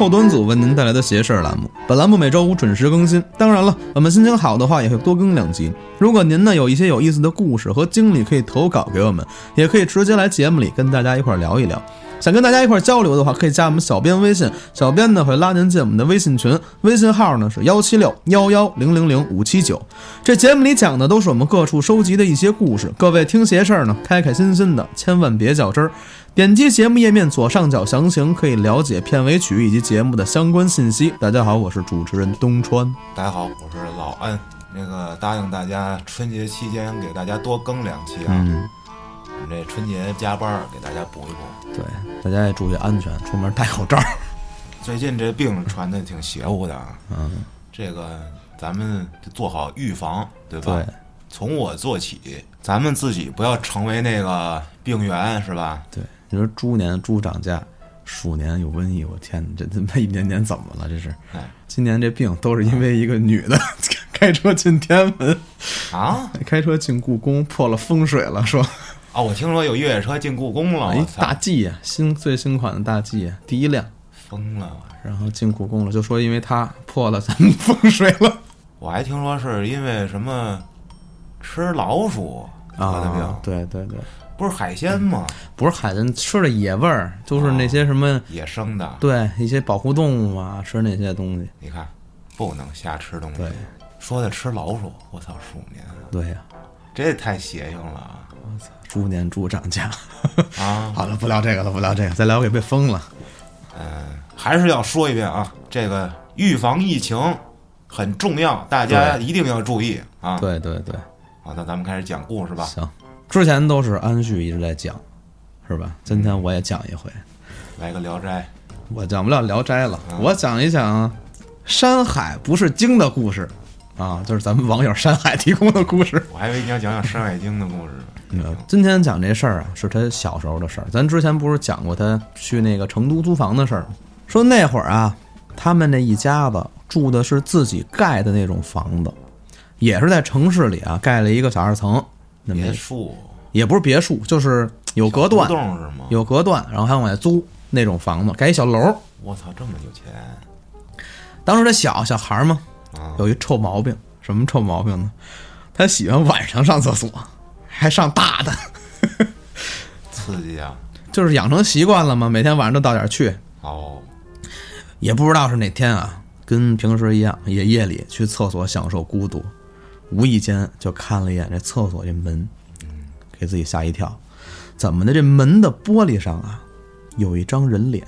后端组为您带来的邪事儿栏目。本栏目每周五准时更新。当然了，我们心情好的话也会多更两集。如果您呢有一些有意思的故事和经历，可以投稿给我们，也可以直接来节目里跟大家一块儿聊一聊。想跟大家一块儿交流的话，可以加我们小编微信，小编呢会拉您进我们的微信群，微信号呢是幺七六幺幺零零零五七九。这节目里讲的都是我们各处收集的一些故事，各位听邪事儿呢，开开心心的，千万别较真儿。点击节目页面左上角详情，可以了解片尾曲以及节目的相关信息。大家好，我是主持人东川。大家好，我是老安。那个答应大家，春节期间给大家多更两期啊。嗯，我们这春节加班儿给大家补一补。对，大家也注意安全，出门戴口罩。最近这病传的挺邪乎的啊。嗯，这个咱们得做好预防，对吧？对，从我做起，咱们自己不要成为那个病源，是吧？对，你说猪年猪涨价，鼠年有瘟疫，我天这他妈一年年怎么了？这是哎，今年这病都是因为一个女的 开车进天安门，啊 开车进故宫破了风水了，说啊！我听说有越野车进故宫了，大 G 呀，新最新款的大 G 呀，第一辆，疯了！然后进故宫了，就说因为它破了咱们 风水了我还听说是因为什么吃老鼠得的病，啊，对对对，不是海鲜吗？不是海鲜吃的野味儿，就是那些什么。野生的。对一些保护动物啊，吃那些东西。你看，不能瞎吃东西对。说的吃老鼠，我操，鼠年，对呀、这也太邪性了啊！猪年猪涨价。啊，好了，不聊这个了，不聊这个，再聊我给被封了。嗯，还是要说一遍啊，这个预防疫情很重要，大家一定要注意啊。，对对对，好，那咱们开始讲故事吧。行。之前都是安旭一直在讲，是吧？今天我也讲一回，来个《聊斋我讲不了《聊斋》了，我讲一讲《山海不是经》的故事啊，就是咱们网友山海提供的故事。》，我还以为你要讲讲《山海经》的故事。嗯，今天讲这事儿啊，是他小时候的事儿。咱之前不是讲过他去那个成都租房的事儿吗？说那会儿啊，他们那一家子住的是自己盖的那种房子，也是在城市里啊盖了一个小二层，那么别墅也不是别墅，就是有隔断？有隔断，然后还往外租那种房子，盖一小楼儿。我操，这么有钱当时他小小孩儿嘛，啊！有一臭毛病，什么臭毛病呢？他喜欢晚上上厕所，还上大的，刺激啊！就是养成习惯了嘛，每天晚上都到点儿去。哦，也不知道是哪天啊，跟平时一样，也夜里去厕所享受孤独，无意间就看了一眼这厕所这门，给自己吓一跳。怎么的？这门的玻璃上啊，有一张人脸，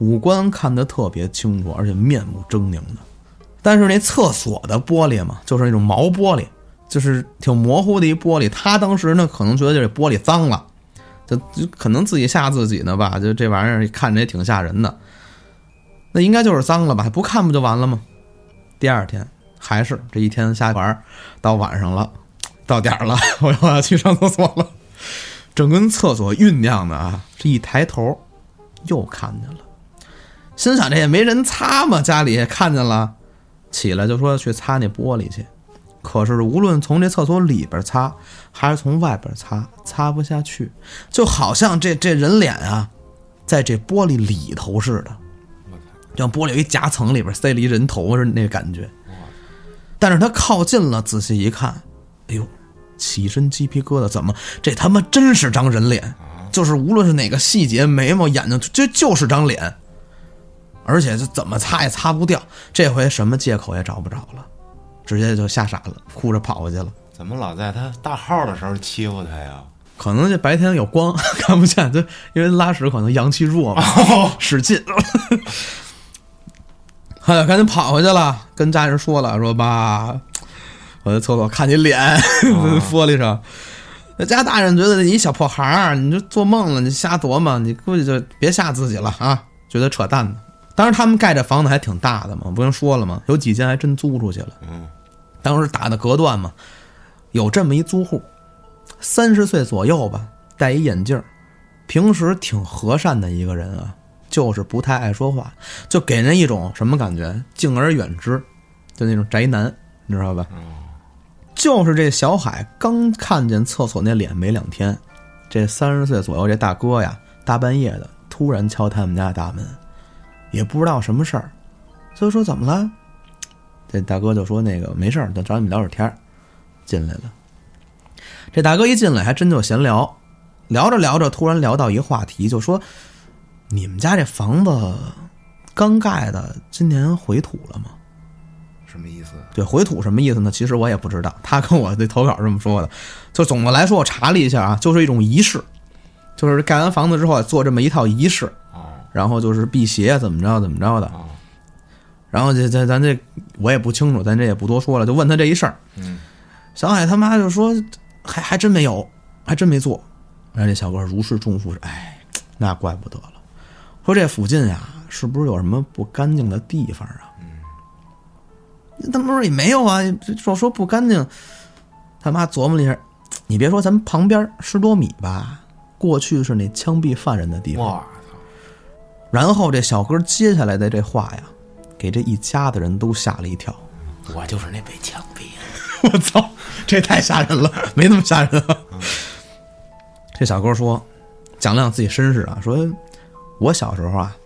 五官看得特别清楚，而且面目狰狞的。但是那厕所的玻璃嘛，就是那种毛玻璃，就是挺模糊的一玻璃。他当时呢，可能觉得这玻璃脏了，就就可能自己吓自己呢吧，就这玩意儿看着也挺吓人的。那应该就是脏了吧？不看不就完了吗？第二天还是这一天瞎玩，到晚上了，到点了，我要去上厕所了。正跟厕所酝酿呢啊，这一抬头又看见了，心想这也没人擦嘛，家里看见了，起来就说去擦那玻璃去。可是无论从这厕所里边擦，还是从外边擦，擦不下去，就好像这这人脸啊，在这玻璃里头似的。像玻璃有一夹层里边塞了一人头似的那感觉。但是他靠近了，仔细一看，哎呦，起身鸡皮疙瘩，怎么这他妈真是张人脸？就是无论是哪个细节，眉毛、眼睛，这就是张脸，而且这怎么擦也擦不掉。这回什么借口也找不着了，直接就吓傻了，哭着跑回去了。怎么老在他大号的时候欺负他呀？可能这白天有光 看不见，就因为拉屎可能阳气弱嘛，使劲。他就赶紧跑回去了，跟家人说了，说爸，我在厕所看你脸，玻璃上。那家大人觉得你一小破孩儿，你就做梦了，你瞎琢磨，你估计就别吓自己了啊，觉得扯淡呢。当时他们盖这房子还挺大的嘛，不用说了嘛，有几间还真租出去了。嗯，当时打的隔断嘛，有这么一租户，三十岁左右吧，戴一眼镜儿，平时挺和善的一个人啊，就是不太爱说话，就给人一种什么感觉？敬而远之，就那种宅男，你知道吧？就是这小海刚看见厕所那脸没两天，这三十岁左右这大哥呀，大半夜的突然敲他们家大门，也不知道什么事儿，就说怎么了？这大哥就说那个没事儿，就找你们聊会儿天儿。进来了，这大哥一进来还真就闲聊，聊着聊着，突然聊到一话题，就说你们家这房子刚盖的，今年回土了吗？什么意思？对，回土什么意思呢？其实我也不知道，他跟我的投稿这么说的。就总的来说，我查了一下啊，就是一种仪式，就是盖完房子之后做这么一套仪式，哦然后就是辟邪，怎么着怎么着的。哦，然后这这咱这我也不清楚，咱这也不多说了，就问他这一事儿。嗯，小海他妈就说还还真没有，还真没做。然后这小哥如释重负，哎，那怪不得了。说这附近呀，是不是有什么不干净的地方啊？嗯，他们说也没有啊，就说说不干净，他妈琢磨了一下，你别说，咱们旁边十多米吧，过去是那枪毙犯人的地方。哇操，然后这小哥接下来的这话呀，给这一家子人都吓了一跳。我就是那被枪毙的。我操，这太吓人了，没那么吓人啊。这小哥说，讲了讲自己身世啊，说我小时候啊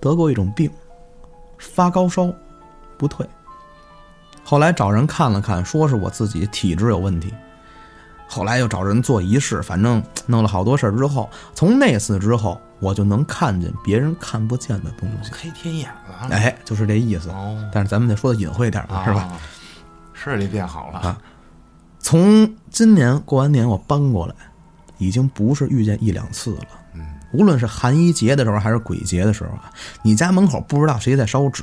得过一种病，发高烧不退，后来找人看了看，说是我自己体质有问题，后来又找人做仪式，反正弄了好多事儿之后，从那次之后，我就能看见别人看不见的东西。开天眼了，哎，就是这意思。哦，但是咱们得说的隐晦点儿吧，是吧？啊？视力变好了啊从今年过完年我搬过来，已经不是遇见一两次了。嗯，无论是寒衣节的时候还是鬼节的时候啊，你家门口不知道谁在烧纸，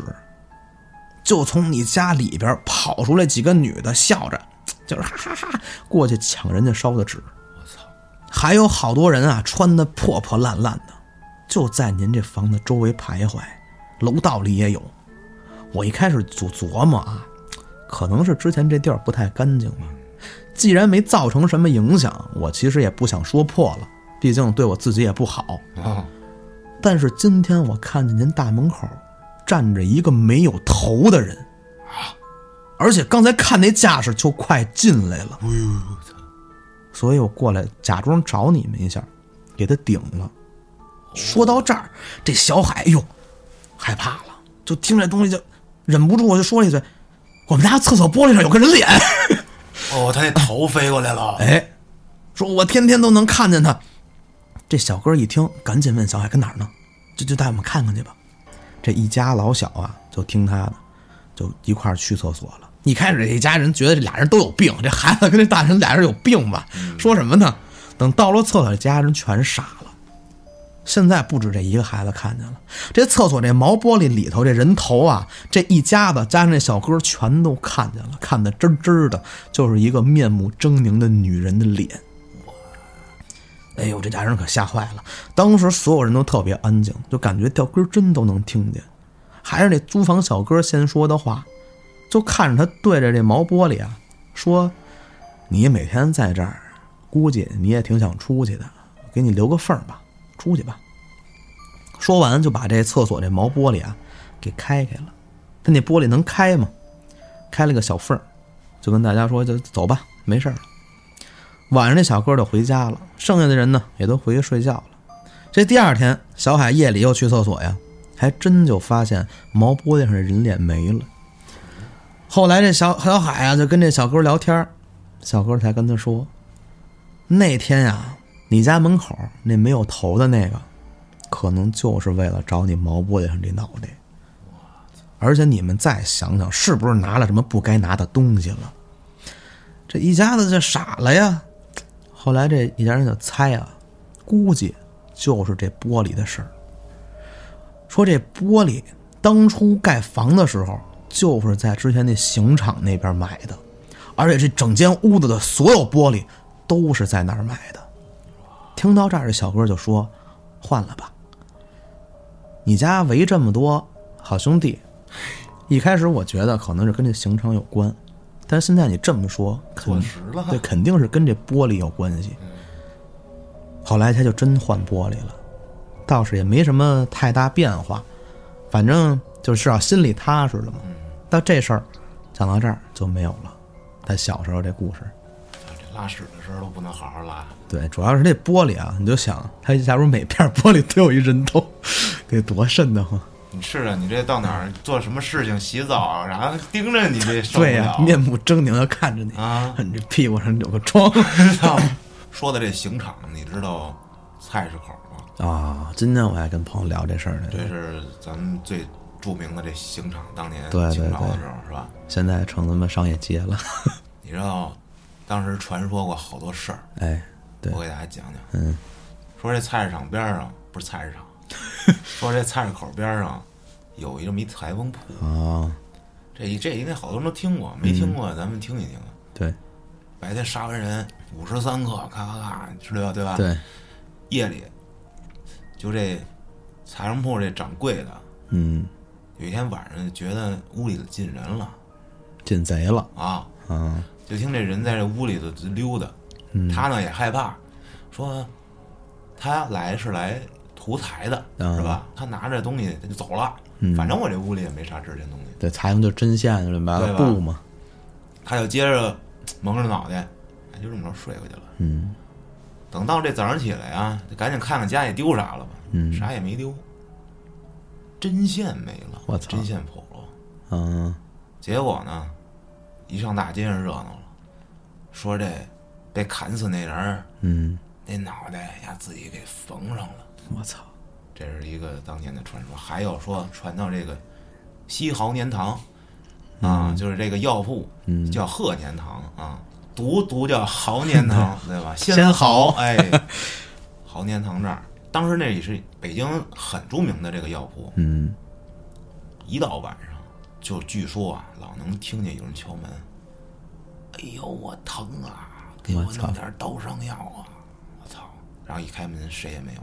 就从你家里边跑出来几个女的，笑着，就是哈哈哈过去抢人家烧的纸。我操，还有好多人啊，穿的破破烂烂的，就在您这房子周围徘徊，楼道里也有。我一开始就琢磨啊，可能是之前这地儿不太干净吧。既然没造成什么影响，我其实也不想说破了，毕竟对我自己也不好。啊，但是今天我看见您大门口站着一个没有头的人，而且刚才看那架势就快进来了。哎呦，我操，所以我过来假装找你们一下，给他顶了。说到这儿，这小海哎呦害怕了，就听这东西就忍不住我就说了一嘴：“我们家厕所玻璃上有个人脸。哦，他那头飞过来了”，哎，说我天天都能看见他。这小哥一听，赶紧问小海跟哪儿呢？就就带我们看看去吧。这一家老小啊，就听他的，就一块儿去厕所了。一开始这一家人觉得这俩人都有病，这孩子跟这大人俩人有病吧？说什么呢？等到了厕所，这家人全傻了。现在不止这一个孩子看见了，这厕所这毛玻璃里头这人头啊，这一家子加上这小哥全都看见了，看得真真的，就是一个面目狰狞的女人的脸。哎呦，这家人可吓坏了！当时所有人都特别安静，就感觉掉根针都能听见。还是那租房小哥先说的话，就看着他对着这毛玻璃啊说：“你每天在这儿，估计你也挺想出去的，给你留个缝儿吧，出去吧。”说完就把这厕所这毛玻璃啊给开开了。他那玻璃能开吗？开了个小缝儿，就跟大家说：“就走吧，没事儿了。”晚上这小哥就回家了，剩下的人呢也都回去睡觉了。这第二天，小海夜里又去厕所呀，还真就发现毛玻璃上的人脸没了。后来这小小海啊就跟这小哥聊天，小哥才跟他说，那天呀，你家门口那没有头的那个，可能就是为了找你毛玻璃上这脑袋。而且你们再想想，是不是拿了什么不该拿的东西了？这一家子就傻了呀。后来这一家人就猜啊，估计就是这玻璃的事儿。说这玻璃当初盖房的时候，就是在之前那刑场那边买的，而且这整间屋子的所有玻璃都是在那儿买的。听到这儿，这小哥就说：“换了吧，你家围这么多好兄弟。”一开始我觉得可能是跟这刑场有关，但是现在你这么说，肯坐实了，对，肯定是跟这玻璃有关系。后来他就真换玻璃了，倒是也没什么太大变化，反正就至少心里踏实了嘛。但这事儿讲到这儿就没有了。他小时候这故事，这拉屎的时候都不能好好拉，对，主要是这玻璃啊，你就想，他假如每片玻璃都有一人头，得多瘆得慌。你是啊，你这到哪儿做什么事情，洗澡，然后盯着你这受不对呀、了面目狰狞的看着你，啊！你这屁股上有个疮 说的这刑场，你知道菜市口吗？啊！今天我还跟朋友聊这事儿呢，这是咱们最著名的这刑场，当年对对清朝的时候是吧？现在成他妈商业街了。你知道当时传说过好多事儿，哎，对我给大家讲讲。嗯，说这菜市场边上不是菜市场，说这菜市口边上有一这么一裁缝铺，啊，这这应该好多人都听过，没听过咱们听一听。对白天杀完人五十三克，咔咔咔，知道对吧？。对，夜里，就这裁缝铺这掌柜的，嗯，有一天晚上就觉得屋里头进人了。进贼了。啊，嗯！就听这人在这屋里头溜达，嗯。他呢也害怕，说他来是来图财的，啊。是吧？他拿着东西他就走了，嗯。反正我这屋里也没啥值钱东西，对，财用就针线就把对吧？布嘛，他就接着蒙着脑袋，哎，就这么着睡过去了。嗯。等到这早上起来啊，就赶紧看看家里丢啥了吧，嗯。啥也没丢，针线没了，我操。针线跑了。嗯。结果呢，一上大街上热闹了，说这被砍死那人儿嗯，那脑袋呀自己给缝上了，我操，这是一个当年的传说。还有说传到这个西豪年堂啊，就是这个药铺嗯。叫贺年堂啊，读读叫豪年堂，对吧？先豪。豪哎，豪年堂这儿，当时那也是北京很著名的这个药铺，嗯一到晚上，就据说啊，老能听见有人敲门。哎呦，我疼啊！给我弄点刀伤药啊！我操！然后一开门，谁也没有。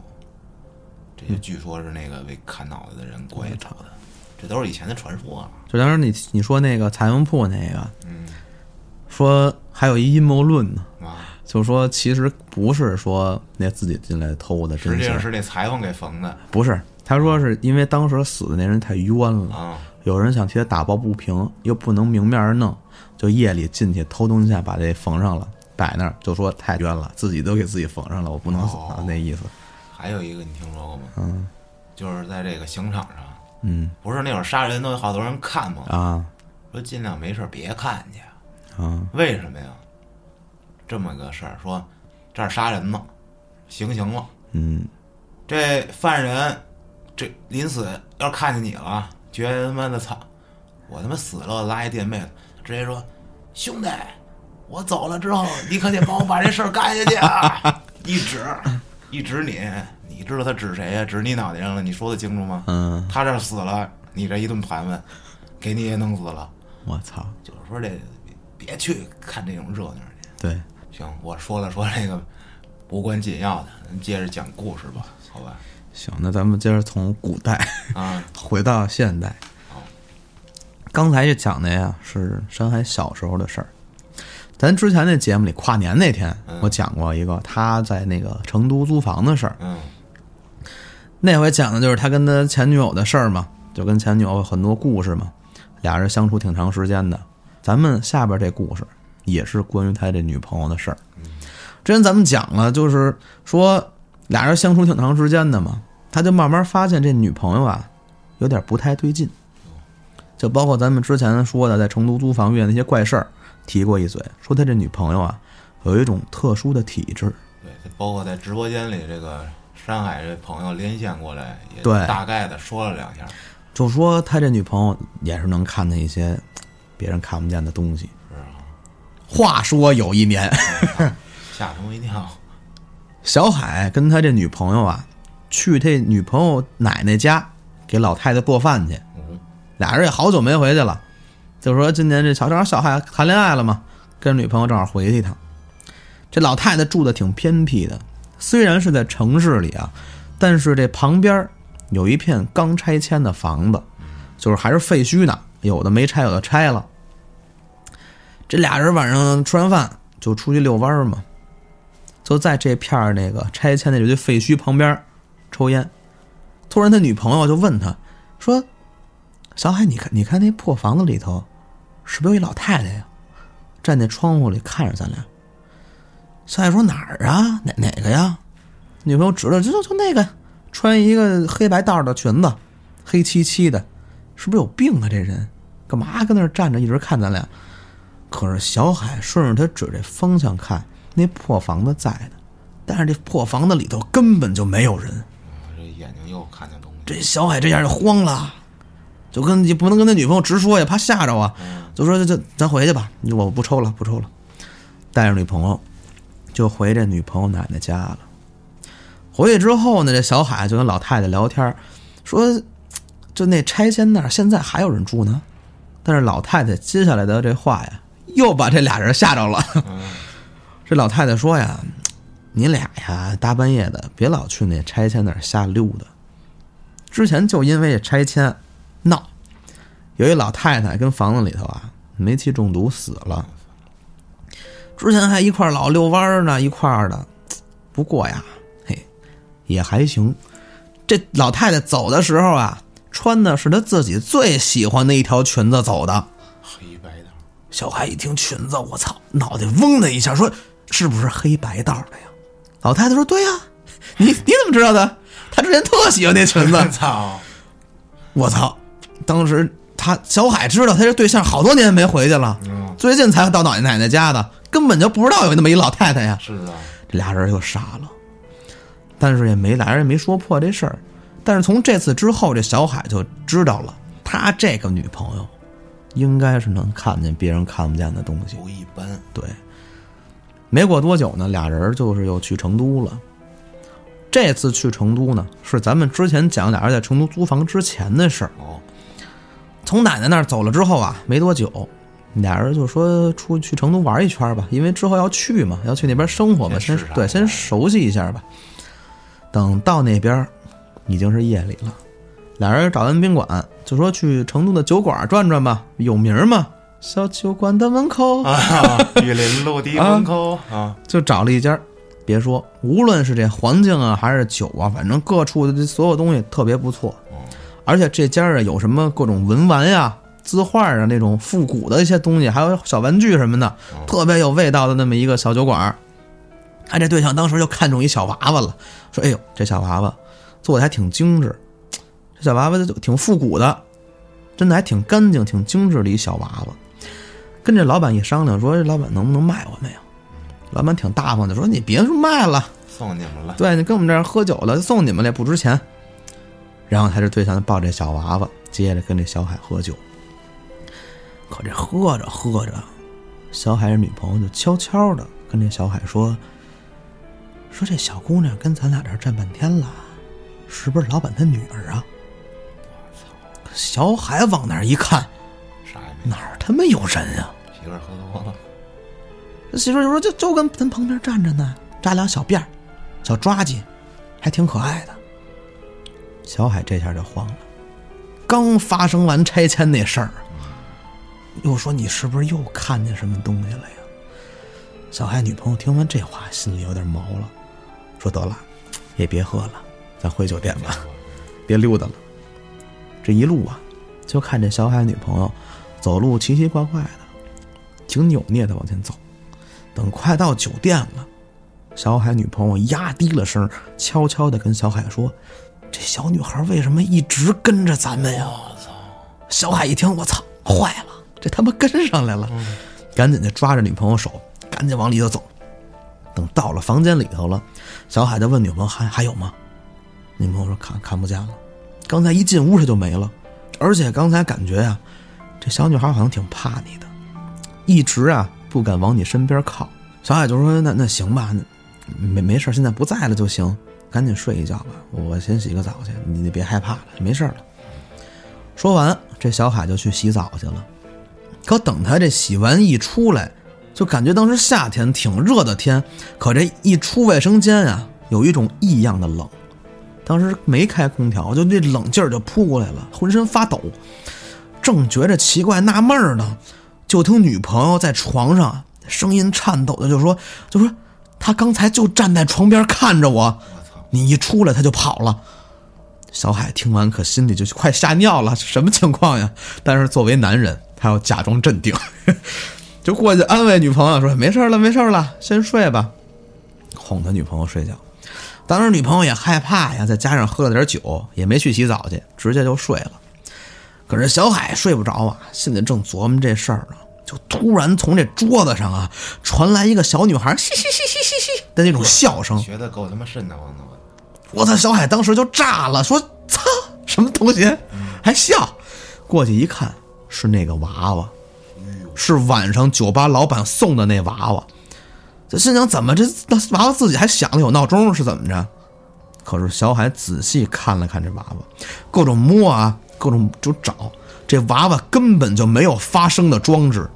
这就据说是那个被砍脑袋的人过去找的，这都是以前的传说啊。就当时你你说那个裁缝铺那个，嗯说还有一阴谋论呢，啊，就说其实不是说那自己进来偷的实际上是那裁缝给缝的不是，他说是因为当时死的那人太冤了，啊。有人想替他打抱不平，又不能明面儿弄，就夜里进去偷东西把这缝上了，摆那儿就说太冤了，自己都给自己缝上了，我不能死啊，哦那意思。还有一个你听说过吗？嗯就是在这个刑场上，嗯不是那会儿杀人都有好多人看吗？啊说尽量没事儿别看去。啊为什么呀？这么个事儿，说这儿杀人呢，行刑了，嗯这犯人这临死要看见你了，觉得他妈的操，我他妈死了，拉一垫背，直接说兄弟，我走了之后，你可得帮我把这事儿干下去啊！一指一指你，你知道他指谁呀、指你脑袋上了，你说得清楚吗？嗯，他这儿死了，你这一顿盘问，给你也弄死了。我操，就是说这别别去看这种热闹去。对，行，我说了说这个无关紧要的，咱接着讲故事吧，好吧？行，那咱们接着从古代啊，回到现代好。刚才就讲的呀是山海小时候的事儿。咱之前那节目里跨年那天，我讲过一个他在那个成都租房的事儿。嗯那回讲的就是他跟他前女友的事儿嘛，就跟前女友很多故事嘛，俩人相处挺长时间的。咱们下边这故事也是关于他这女朋友的事儿。之前咱们讲了，就是说俩人相处挺长时间的嘛，他就慢慢发现这女朋友啊有点不太对劲，就包括咱们之前说的在成都租房遇见那些怪事儿，提过一嘴，说他这女朋友啊有一种特殊的体质。对，包括在直播间里，这个山海这朋友连线过来，也对大概的说了两下，就说他这女朋友也是能看见一些别人看不见的东西。话说有一年，吓他我一跳。小海跟他这女朋友啊，去他女朋友奶奶家给老太太做饭去，嗯俩人也好久没回去了。就说今年这小正好小海谈恋爱了嘛，跟女朋友正好回去一趟。这老太太住的挺偏僻的，虽然是在城市里啊，但是这旁边有一片刚拆迁的房子，就是还是废墟呢，有的没拆，有的拆了。这俩人晚上吃完饭就出去遛弯儿嘛，就在这片儿那个拆迁的这堆废墟旁边抽烟。突然，他女朋友就问他说：“小海，你看，你看那破房子里头，是不是有一老太太呀？站在窗户里看着咱俩。”小海说：“哪儿啊？哪哪个呀？”女朋友指了，就就就那个，穿一个黑白道的裙子，黑漆漆的，是不是有病啊？这人干嘛跟那儿站着，一直看咱俩？可是小海顺着他指这方向看，那破房子在呢，但是这破房子里头根本就没有人。这眼睛又看见东西，这小海这下就慌了，就跟你不能跟他女朋友直说呀，怕吓着啊，就说这这咱回去吧，我不抽了，不抽了，带着女朋友就回这女朋友奶奶家了。回去之后呢，这小海就跟老太太聊天，说就那拆迁那儿现在还有人住呢。但是老太太接下来的这话呀，又把这俩人吓着了。这老太太说呀：“你俩呀，大半夜的别老去那拆迁那儿瞎溜达。之前就因为拆迁闹，有一老太太跟房子里头啊煤气中毒死了。之前还一块老遛弯呢，一块儿的。不过呀，嘿，也还行。这老太太走的时候啊。”穿的是她自己最喜欢的一条裙子走的。小海一听裙子，我操，脑袋嗡的一下，说：“是不是黑白道的呀？”老太太说：“对呀，你你怎么知道的？他之前特喜欢那裙子。”操！我操！当时他小海知道他这对象好多年没回去了，最近才到奶奶奶家的，根本就不知道有那么一老太太呀。是啊，这俩人又傻了，但是也没俩人也没说破这事儿。但是从这次之后，这小海就知道了，他这个女朋友，应该是能看见别人看不见的东西。不一般。对。没过多久呢，俩人就是又去成都了。这次去成都呢，是咱们之前讲俩人在成都租房之前的事儿。哦。从奶奶那儿走了之后啊，没多久，俩人就说出去成都玩一圈吧，因为之后要去嘛，要去那边生活嘛，先对，先熟悉一下吧。等到那边。已经是夜里了，俩人找完宾馆，就说去成都的酒馆转转吧，有名嘛。小酒馆的门口啊，玉林路的 门口啊，就找了一家。别说，无论是这环境啊，还是酒啊，反正各处的这所有东西特别不错。而且这家啊，有什么各种文玩呀、字画啊，那种复古的一些东西，还有小玩具什么的，特别有味道的那么一个小酒馆。他这对象当时就看中一小娃娃了，说：“哎呦，这小娃娃。”做的还挺精致，这小娃娃就挺复古的，真的还挺干净、挺精致的一小娃娃。跟这老板一商量，说这老板能不能卖我们呀？老板挺大方的，说你别说卖了，送你们了。对你跟我们这儿喝酒了，送你们了，不值钱。然后他这对象抱这小娃娃，接着跟这小海喝酒。可这喝着喝着，小海的女朋友就悄悄的跟这小海说：“说这小姑娘跟咱俩这儿站半天了。”是不是老板他女儿啊？小海往那儿一看，啥也没。哪儿他妈有人啊？媳妇儿喝多了。媳妇儿就说：“就就跟咱旁边站着呢，扎俩小辫儿，小抓髻，还挺可爱的。”小海这下就慌了。刚发生完拆迁那事儿，又说你是不是又看见什么东西了呀？小海女朋友听完这话，心里有点毛了，说：“得了，也别喝了。”咱回酒店吧，别溜达了。这一路啊，就看这小海女朋友走路奇奇怪怪的，挺扭捏的往前走。等快到酒店了，小海女朋友压低了声，悄悄的跟小海说：“这小女孩为什么一直跟着咱们呀？”我操！小海一听，我操，坏了，这他妈跟上来了！赶紧就抓着女朋友手，赶紧往里头走。等到了房间里头了，小海就问女朋友：“还还有吗？”女朋友说：“看看不见了，刚才一进屋他就没了，而且刚才感觉呀，这小女孩好像挺怕你的，一直啊不敢往你身边靠。”小海就说：“那那行吧，没没事，现在不在了就行，赶紧睡一觉吧，我先洗个澡去，你你别害怕了，没事了。”说完，这小海就去洗澡去了。可等他这洗完一出来，就感觉当时夏天挺热的天，可这一出卫生间啊，有一种异样的冷。当时没开空调，就那冷劲儿就扑过来了，浑身发抖。正觉着奇怪纳闷呢，就听女朋友在床上声音颤抖的就说：“就说他刚才就站在床边看着我，你一出来他就跑了。”小海听完可心里就快吓尿了，什么情况呀？但是作为男人，他要假装镇定，就过去安慰女朋友说：“没事了，没事了，先睡吧。”哄他女朋友睡觉。当时女朋友也害怕呀，再加上喝了点酒，也没去洗澡去，直接就睡了。可是小海睡不着啊，心里正琢磨这事儿呢，就突然从这桌子上啊传来一个小女孩嘻嘻嘻嘻嘻嘻的那种笑声。学的够他妈瘆得慌的，我我操！小海当时就炸了，说：“操，什么东西？还笑？”过去一看，是那个娃娃，是晚上酒吧老板送的那娃娃。这心想，怎么这娃娃自己还响了有闹钟是怎么着？可是小海仔细看了看这娃娃，各种摸啊，各种就找，这娃娃根本就没有发声的装置，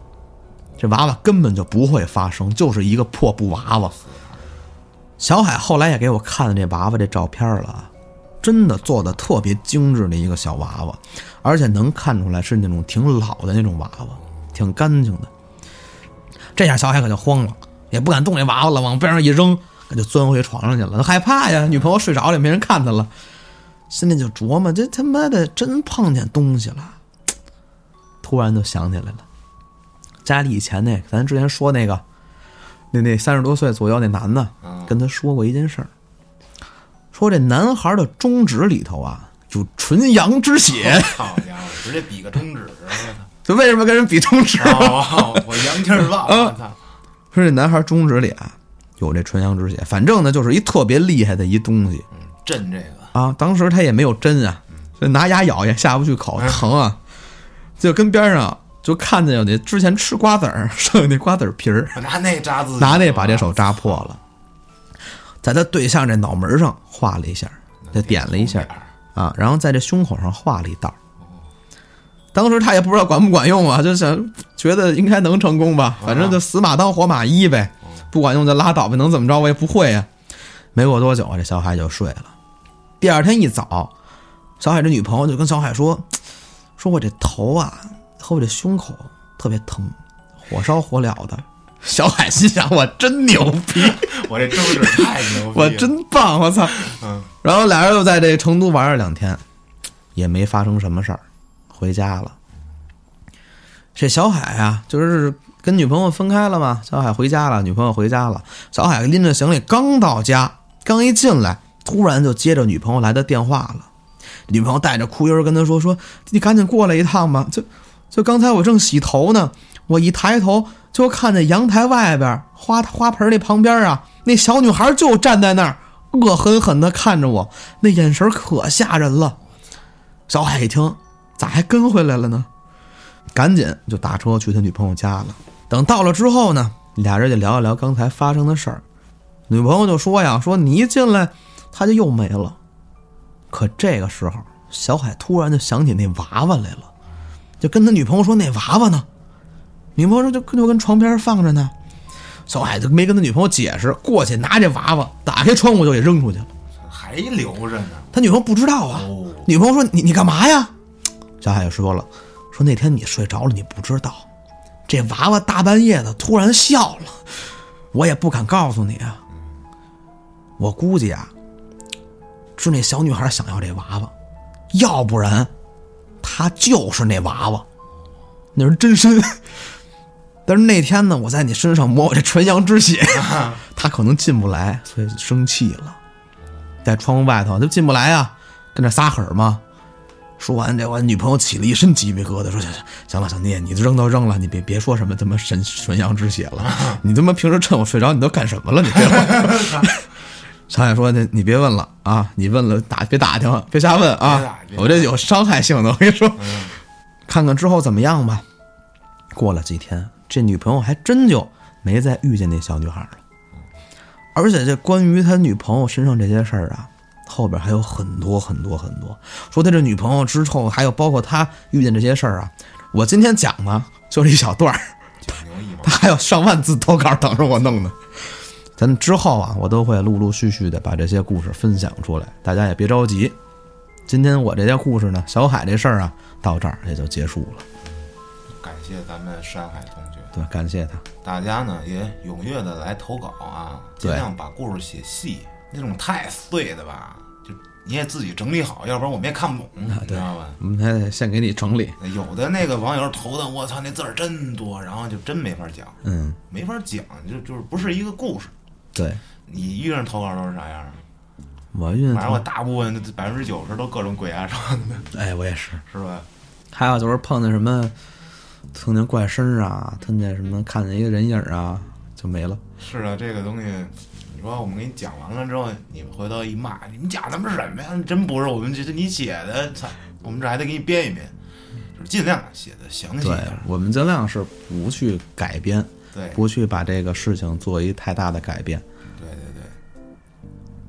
这娃娃根本就不会发声，就是一个破布娃娃。小海后来也给我看了这娃娃这照片了，真的做的特别精致的一个小娃娃，而且能看出来是那种挺老的那种娃娃，挺干净的。这下小海可就慌了，也不敢动那娃娃了，往边上一扔，他就钻回床上去了。他害怕呀，女朋友睡着了，也没人看他了，心里就琢磨：这他妈的真碰见东西了。突然就想起来了，家里以前那咱之前说那个，那那三十多岁左右那男的，跟他说过一件事儿，说这男孩的中指里头啊有纯阳之血。好家伙，直接比个中指！就为什么跟人比中指？哦，我阳气儿旺，我操！说这男孩中指里啊有这纯阳之血，反正呢就是一特别厉害的一东西。震这个，啊。当时他也没有针啊，所以拿牙咬也下不去口，疼啊。就跟边上就看见有那之前吃瓜子儿 剩下那瓜子儿皮儿，拿那扎自己，拿那把这手扎破了，在他对象这脑门上画了一下，就点了一下。啊，然后在这胸口上画了一道。当时他也不知道管不管用啊，就想觉得应该能成功吧，反正就死马当活马医呗，不管用就拉倒呗，能怎么着我也不会呀。没过多久，这小海就睡了。第二天一早，小海这女朋友就跟小海说：“说我这头啊和我这胸口特别疼，火烧火燎的。”小海心想：“我真牛逼，我这中指太牛逼了，我真棒，我操！”嗯，然后俩人又在这成都玩了两天，也没发生什么事儿，回家了。这小海啊，就是跟女朋友分开了嘛，小海回家了，女朋友回家了。小海拎着行李刚到家，刚一进来，突然就接着女朋友来的电话了。女朋友带着哭音跟他说：“说你赶紧过来一趟吧，就就刚才我正洗头呢，我一抬头就看见阳台外边花花盆那旁边啊，那小女孩就站在那儿，恶狠狠地看着我，那眼神可吓人了。”小海一听，咋还跟回来了呢？赶紧就打车去他女朋友家了。等到了之后呢，俩人就聊一聊刚才发生的事儿。女朋友就说呀：“说你一进来，他就又没了。”可这个时候，小海突然就想起那娃娃来了，就跟他女朋友说：“那娃娃呢？”女朋友说：“就就跟床边放着呢。”小海就没跟他女朋友解释，过去拿这娃娃，打开窗户就给扔出去了。还留着呢。他女朋友不知道啊。哦，女朋友说：“你你干嘛呀？”小海就说了：“说那天你睡着了，你不知道，这娃娃大半夜的突然笑了，我也不敢告诉你啊。我估计啊，是那小女孩想要这娃娃，要不然，她就是那娃娃，那是真身。但是那天呢，我在你身上抹我这纯阳之血，她可能进不来，所以生气了，在窗户外头就进不来啊，跟那撒狠儿嘛。说完这，我女朋友起了一身鸡皮疙瘩，说：“行行行了，小聂，你扔都扔了，你别别说什么他妈神纯阳之血了，你他妈平时趁我睡着你都干什么了？你别问。”小海说：“那你别问了啊，你问了打别打听，别瞎问啊，我这有伤害性的，我跟你说。嗯看看之后怎么样吧。”过了几天，这女朋友还真就没再遇见那小女孩了。而且这关于他女朋友身上这些事儿啊，后边还有很多很多很多。说他这女朋友之后，还有包括他遇见这些事儿啊，我今天讲呢就是一小段儿，他，还有上万字投稿等着我弄呢。咱之后啊，我都会陆陆续续的把这些故事分享出来，大家也别着急。今天我这些故事呢，小海这事儿啊，到这儿也就结束了。感谢咱们山海同学。对，感谢他。大家呢也踊跃的来投稿啊，尽量把故事写细，那种太碎的吧，就你也自己整理好，要不然我们也看不懂，你知道吧？我们还得先给你整理。有的那个网友投的，我操，那字儿真多，然后就真没法讲，嗯，没法讲，就就是不是一个故事。对，你遇上投稿都是啥样啊？我晕反正我，大部分百分之九十都各种鬼压床的，哎，我也是。是吧？还有就是碰见什么，碰见怪声儿啊，碰见什么看见一个人影啊，就没了。是啊，这个东西，你说我们给你讲完了之后，你们回头一骂，你们讲他妈什么呀？真不是我们这是你写的，操！我们这还得给你编一编，就是尽量写的详细一对点。我们尽量是不去改编，对不去把这个事情做一太大的改变。对对对，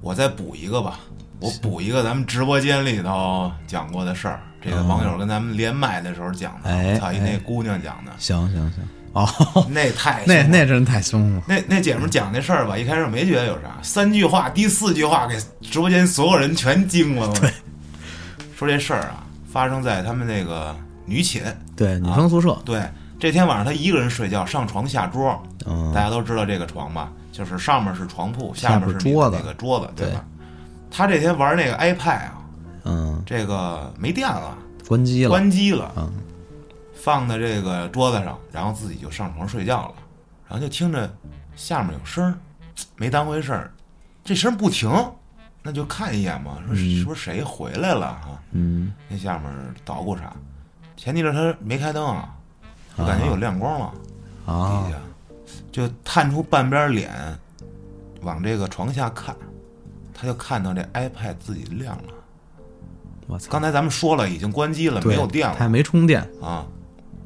我再补一个吧，我补一个咱们直播间里头讲过的事儿，这个网友跟咱们连麦的时候讲的，操，一哎那姑娘讲的，行行行，哦，那太 那那真太凶了。那那姐们儿讲那事儿吧，一开始没觉得有啥，三句话，第四句话给直播间所有人全惊了。对，说这事儿啊，发生在他们那个女寝。对，女生宿舍，对，这天晚上她一个人睡觉，上床下桌。嗯大，家都知道这个床吧，就是上面是床铺，下面面是桌子那个桌子，对对吧？她这天玩那个 iPad 啊，嗯，这个没电了，关机了。关机了，嗯放在这个桌子上，然后自己就上床睡觉了，然后就听着下面有声儿，没当回事儿，这声儿不停，那就看一眼嘛，说嗯是不是谁回来了哈？嗯那下面捣鼓啥？前提是他没开灯啊，就感觉有亮光了，啊底下就探出半边脸往这个床下看，他就看到这 iPad 自己亮了。我操，刚才咱们说了，已经关机了，没有电了它还没充电。啊，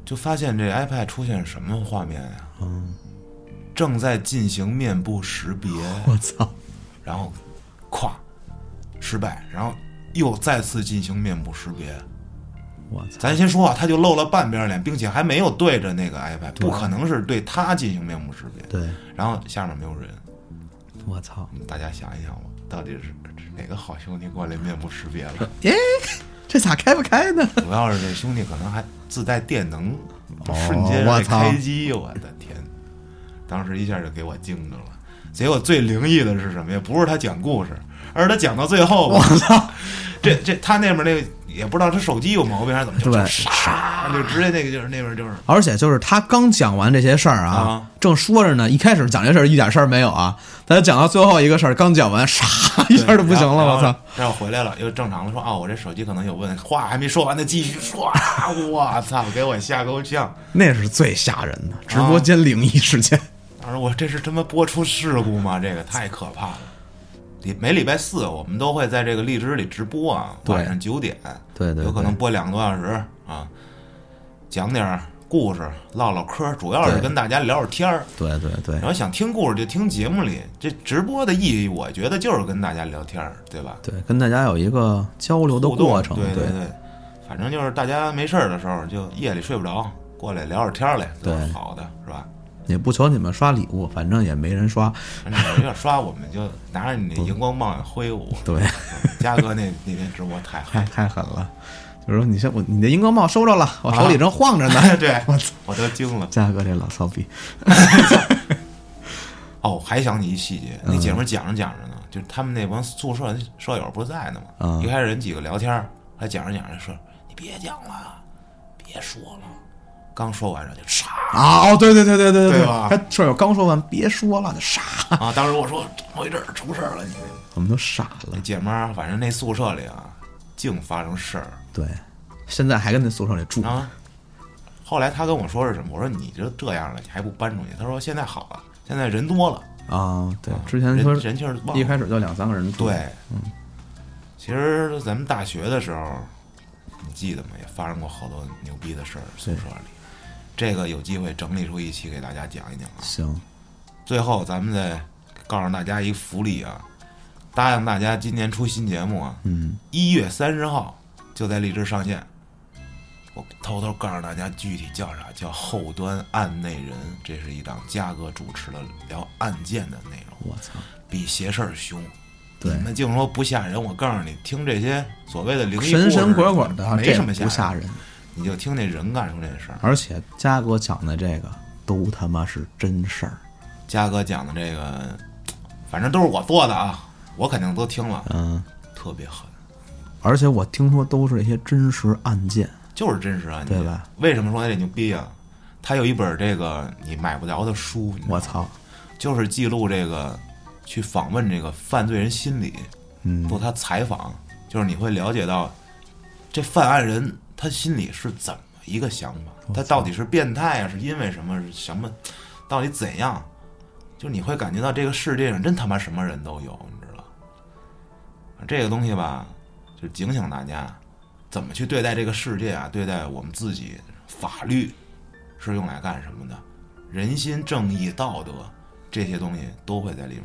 就发现这 iPad 出现什么画面呀、嗯，正在进行面部识别，我操，然后，咵，失败，然后又再次进行面部识别。我操，咱先说啊，他就露了半边脸，并且还没有对着那个 iPad，不可能是对他进行面部识别。对，然后下面没有人，我操，大家想一想吧，到底是是哪个好兄弟过来面部识别了？耶，这咋开不开呢？主要是这兄弟可能还自带电能，就瞬间开机，我的天！当时一下就给我惊着了。结果最灵异的是什么呀？不是他讲故事，而是他讲到最后，我操，这这他那边那个也不知道他手机有毛病还是怎么，就对就唰就直接那个就是那边就是而且就是他刚讲完这些事儿啊，啊正说着呢，一开始讲这事儿一点事儿没有啊，他讲到最后一个事儿，刚讲完，唰一下就不行了，我操！！然后回来了，又正常的说啊，我这手机可能有问题，话还没说完，呢继续说，啊 我操，给我吓够呛。那是最吓人的直播间灵异事件。当时我这是他妈播出事故吗？这个太可怕了。礼每礼拜四我们都会在这个荔枝里直播啊，晚上九点，对对，有可能播两个多小时啊，讲点儿故事，唠唠嗑，主要是跟大家聊聊天儿。对对对然后想听故事就听节目里，这直播的意义，我觉得就是跟大家聊天儿，对吧？对，跟大家有一个交流的过程。对对对，反正就是大家没事儿的时候，就夜里睡不着，过来聊会儿天儿来，都是对好的，是吧？也不求你们刷礼物，反正也没人刷。反正有点刷，我们就拿着你那荧光棒挥舞。对，嘉哥那那天直播太太嗨，太狠了。就是说，你先我你的荧光棒收着了，我手里正晃着呢。对我操，我都惊了。嘉哥这老骚逼，哦，还想起一细节，嗯那姐们儿讲着讲着呢，就他们那帮宿舍舍友不是在呢吗？嗯一开始人几个聊天儿，还讲着讲着说：“你别讲了，别说了。”刚说完然后就杀啊！哦，对对对对对对吧他舍友刚说完，别说了，就傻，啊！当时我说：“怎么回事？出事儿了你！”我们都傻了那。姐们儿，反正那宿舍里啊，净发生事儿对，现在还跟那宿舍里住。啊。后来他跟我说是什么？我说你就这样了，你还不搬出去？他说现在好了，现在人多了。啊，对啊，之前说人人气儿旺一开始就两三个人住。对，嗯，其实咱们大学的时候，你记得吗？也发生过好多牛逼的事儿，宿舍里。这个有机会整理出一期给大家讲一讲啊。行，最后，咱们再告诉大家一福利啊，答应大家今年出新节目啊，嗯，一月三十号就在荔枝上线。我偷偷告诉大家，具体叫啥？叫《后端案内人》，这是一档嘉哥主持的聊案件的内容。我操，比邪事儿凶。对你们净说不吓人，我告诉你，听这些所谓的灵异故事神神鬼鬼的，没什么吓不吓人。你就听那人干出这事儿。而且嘉哥讲的这个都他妈是真事儿。嘉哥讲的这个，反正都是我做的啊，我肯定都听了，嗯，特别狠，而且我听说都是一些真实案件。就是真实案件，对吧？为什么说他这牛逼啊？他有一本这个你买不着的书，我操，就是记录这个去访问这个犯罪人心理，嗯做他采访，就是你会了解到这犯案人他心里是怎么一个想法，他到底是变态啊，是因为什么？是什么？到底怎样？就你会感觉到这个世界上真他妈什么人都有，你知道？这个东西吧，就警醒大家怎么去对待这个世界啊，对待我们自己。法律是用来干什么的？人心、正义、道德这些东西都会在里面。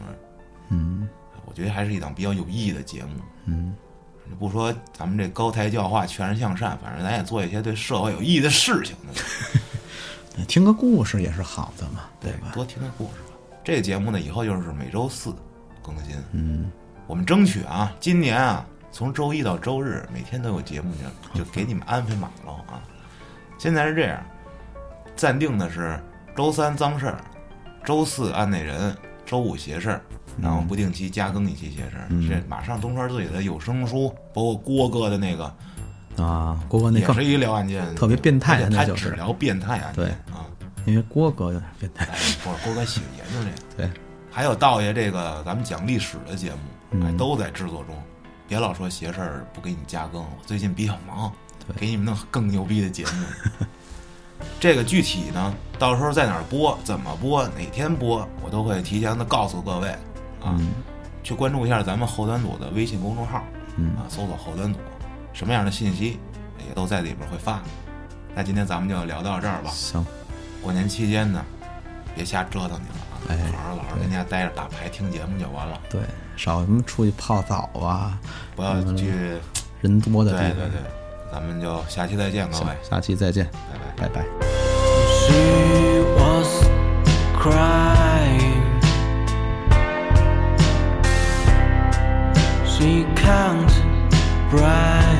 嗯我觉得还是一档比较有意义的节目。嗯，不说咱们这高台教化、全人向善，反正咱也做一些对社会有意义的事情。听个故事也是好的嘛，对吧？多听个故事吧。这个节目呢，以后就是每周四更新。嗯，我们争取啊，今年啊，从周一到周日每天都有节目，就就给你们安排满了啊。现在是这样，暂定的是周三脏事儿，周四案内人，周五邪事儿，然后不定期加更一期邪事儿。这马上东川自己的有声书，包括郭哥的那个，啊，郭哥那个也是一聊案件，特别变态他那就是只聊变态案件对啊。因为郭哥有点变态，哎，不是郭哥喜欢研究这个。对，还有道爷这个咱们讲历史的节目，都在制作中。别老说邪事儿不给你加更，我最近比较忙，对给你们弄更牛逼的节目。这个具体呢，到时候在哪儿播、怎么播、哪天播，我都会提前的告诉各位啊。嗯去关注一下咱们后端组的微信公众号，嗯啊，搜索后端组，什么样的信息也都在里边会发。那今天咱们就聊到这儿吧。行，过年期间呢，别瞎折腾去了啊，哎好好老实跟家待着打牌听节目就完了，对，少什么出去泡澡啊，不要去。人多的地方。对对对，咱们就下期再见，各行位，，下期再见，拜拜。She was crying. She can't breathe.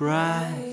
bright.